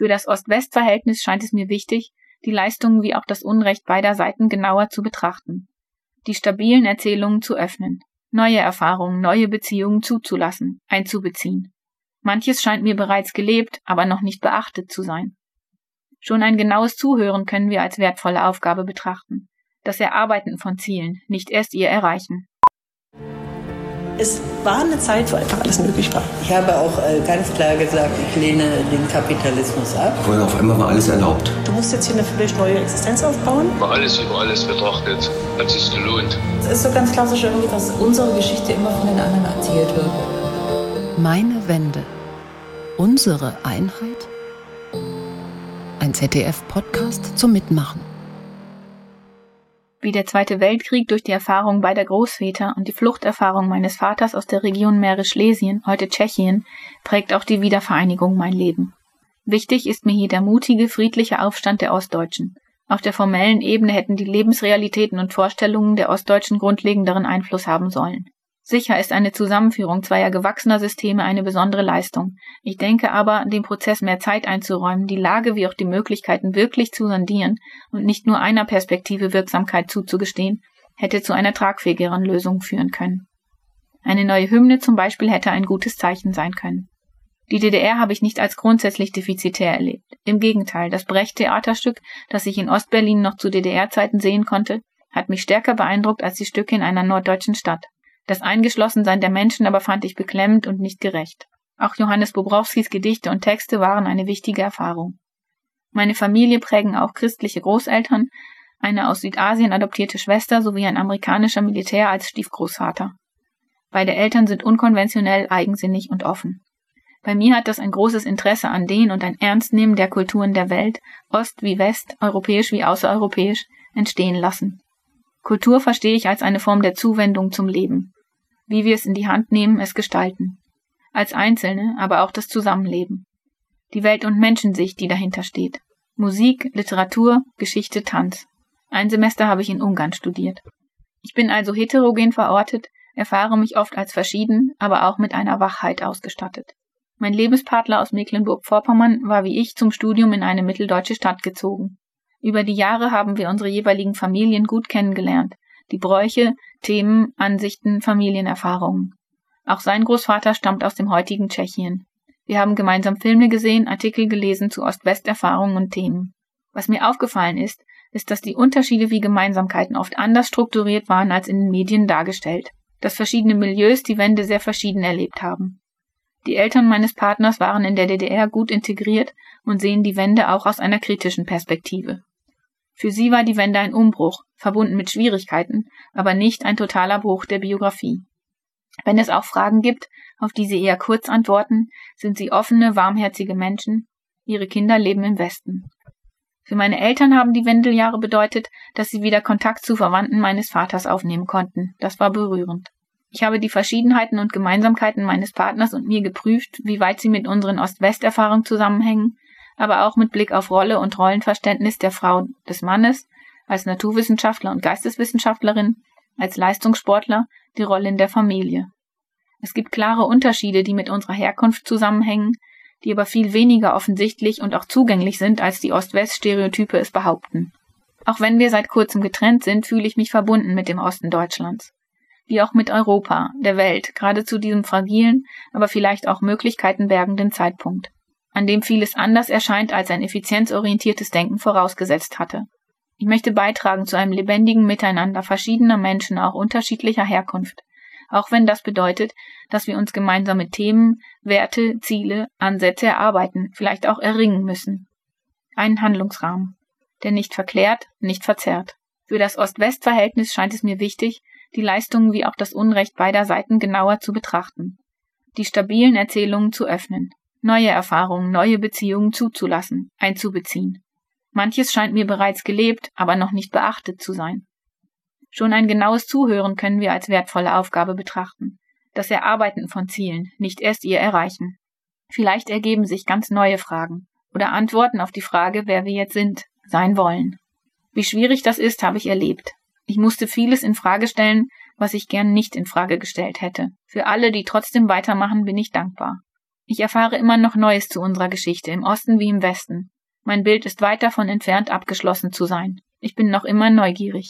Für das Ost-West-Verhältnis scheint es mir wichtig, die Leistungen wie auch das Unrecht beider Seiten genauer zu betrachten, die stabilen Erzählungen zu öffnen, neue Erfahrungen, neue Beziehungen zuzulassen, einzubeziehen. Manches scheint mir bereits gelebt, aber noch nicht beachtet zu sein. Schon ein genaues Zuhören können wir als wertvolle Aufgabe betrachten. Das Erarbeiten von Zielen, nicht erst ihr Erreichen. Es war eine Zeit, wo einfach alles möglich war. Ich habe auch äh, ganz klar gesagt, ich lehne den Kapitalismus ab. Vorher auf einmal war alles erlaubt. Du musst jetzt hier eine völlig neue Existenz aufbauen. Über alles über alles betrachtet, hat sich gelohnt. Es ist so ganz klassisch irgendwie, dass unsere Geschichte immer von den anderen erzählt wird. Meine Wende. Unsere Einheit? Ein ZDF-Podcast zum Mitmachen. Wie der Zweite Weltkrieg durch die Erfahrung beider Großväter und die Fluchterfahrung meines Vaters aus der Region Mähre-Schlesien, heute Tschechien, prägt auch die Wiedervereinigung mein Leben. Wichtig ist mir hier der mutige, friedliche Aufstand der Ostdeutschen. Auf der formellen Ebene hätten die Lebensrealitäten und Vorstellungen der Ostdeutschen grundlegenderen Einfluss haben sollen. Sicher ist eine Zusammenführung zweier gewachsener Systeme eine besondere Leistung. Ich denke aber, dem Prozess mehr Zeit einzuräumen, die Lage wie auch die Möglichkeiten wirklich zu sondieren und nicht nur einer Perspektive Wirksamkeit zuzugestehen, hätte zu einer tragfähigeren Lösung führen können. Eine neue Hymne zum Beispiel hätte ein gutes Zeichen sein können. Die DDR habe ich nicht als grundsätzlich defizitär erlebt. Im Gegenteil, das Brecht-Theaterstück, das ich in Ostberlin noch zu DDR-Zeiten sehen konnte, hat mich stärker beeindruckt als die Stücke in einer norddeutschen Stadt. Das Eingeschlossensein der Menschen aber fand ich beklemmend und nicht gerecht. Auch Johannes Bobrowskis Gedichte und Texte waren eine wichtige Erfahrung. Meine Familie prägen auch christliche Großeltern, eine aus Südasien adoptierte Schwester sowie ein amerikanischer Militär als Stiefgroßvater. Beide Eltern sind unkonventionell, eigensinnig und offen. Bei mir hat das ein großes Interesse an den und ein Ernstnehmen der Kulturen der Welt, Ost wie West, europäisch wie außereuropäisch, entstehen lassen. Kultur verstehe ich als eine Form der Zuwendung zum Leben wie wir es in die Hand nehmen, es gestalten. Als Einzelne, aber auch das Zusammenleben. Die Welt- und Menschensicht, die dahinter steht. Musik, Literatur, Geschichte, Tanz. Ein Semester habe ich in Ungarn studiert. Ich bin also heterogen verortet, erfahre mich oft als verschieden, aber auch mit einer Wachheit ausgestattet. Mein Lebenspartner aus Mecklenburg-Vorpommern war wie ich zum Studium in eine mitteldeutsche Stadt gezogen. Über die Jahre haben wir unsere jeweiligen Familien gut kennengelernt, die Bräuche, Themen, Ansichten, Familienerfahrungen. Auch sein Großvater stammt aus dem heutigen Tschechien. Wir haben gemeinsam Filme gesehen, Artikel gelesen zu Ost-West-Erfahrungen und Themen. Was mir aufgefallen ist, ist, dass die Unterschiede wie Gemeinsamkeiten oft anders strukturiert waren als in den Medien dargestellt, dass verschiedene Milieus die Wende sehr verschieden erlebt haben. Die Eltern meines Partners waren in der DDR gut integriert und sehen die Wende auch aus einer kritischen Perspektive. Für sie war die Wende ein Umbruch, verbunden mit Schwierigkeiten, aber nicht ein totaler Bruch der Biografie. Wenn es auch Fragen gibt, auf die sie eher kurz antworten, sind sie offene, warmherzige Menschen. Ihre Kinder leben im Westen. Für meine Eltern haben die Wendeljahre bedeutet, dass sie wieder Kontakt zu Verwandten meines Vaters aufnehmen konnten. Das war berührend. Ich habe die Verschiedenheiten und Gemeinsamkeiten meines Partners und mir geprüft, wie weit sie mit unseren Ost-West-Erfahrungen zusammenhängen aber auch mit Blick auf Rolle und Rollenverständnis der Frau des Mannes, als Naturwissenschaftler und Geisteswissenschaftlerin, als Leistungssportler, die Rolle in der Familie. Es gibt klare Unterschiede, die mit unserer Herkunft zusammenhängen, die aber viel weniger offensichtlich und auch zugänglich sind, als die Ost-West-Stereotype es behaupten. Auch wenn wir seit kurzem getrennt sind, fühle ich mich verbunden mit dem Osten Deutschlands. Wie auch mit Europa, der Welt, gerade zu diesem fragilen, aber vielleicht auch möglichkeitenbergenden Zeitpunkt an dem vieles anders erscheint, als ein effizienzorientiertes Denken vorausgesetzt hatte. Ich möchte beitragen zu einem lebendigen Miteinander verschiedener Menschen auch unterschiedlicher Herkunft, auch wenn das bedeutet, dass wir uns gemeinsame Themen, Werte, Ziele, Ansätze erarbeiten, vielleicht auch erringen müssen. Einen Handlungsrahmen, der nicht verklärt, nicht verzerrt. Für das Ost-West-Verhältnis scheint es mir wichtig, die Leistungen wie auch das Unrecht beider Seiten genauer zu betrachten, die stabilen Erzählungen zu öffnen, neue Erfahrungen, neue Beziehungen zuzulassen, einzubeziehen. Manches scheint mir bereits gelebt, aber noch nicht beachtet zu sein. Schon ein genaues Zuhören können wir als wertvolle Aufgabe betrachten. Das Erarbeiten von Zielen, nicht erst ihr Erreichen. Vielleicht ergeben sich ganz neue Fragen oder Antworten auf die Frage, wer wir jetzt sind, sein wollen. Wie schwierig das ist, habe ich erlebt. Ich musste vieles in Frage stellen, was ich gern nicht in Frage gestellt hätte. Für alle, die trotzdem weitermachen, bin ich dankbar. Ich erfahre immer noch Neues zu unserer Geschichte, im Osten wie im Westen. Mein Bild ist weit davon entfernt, abgeschlossen zu sein. Ich bin noch immer neugierig.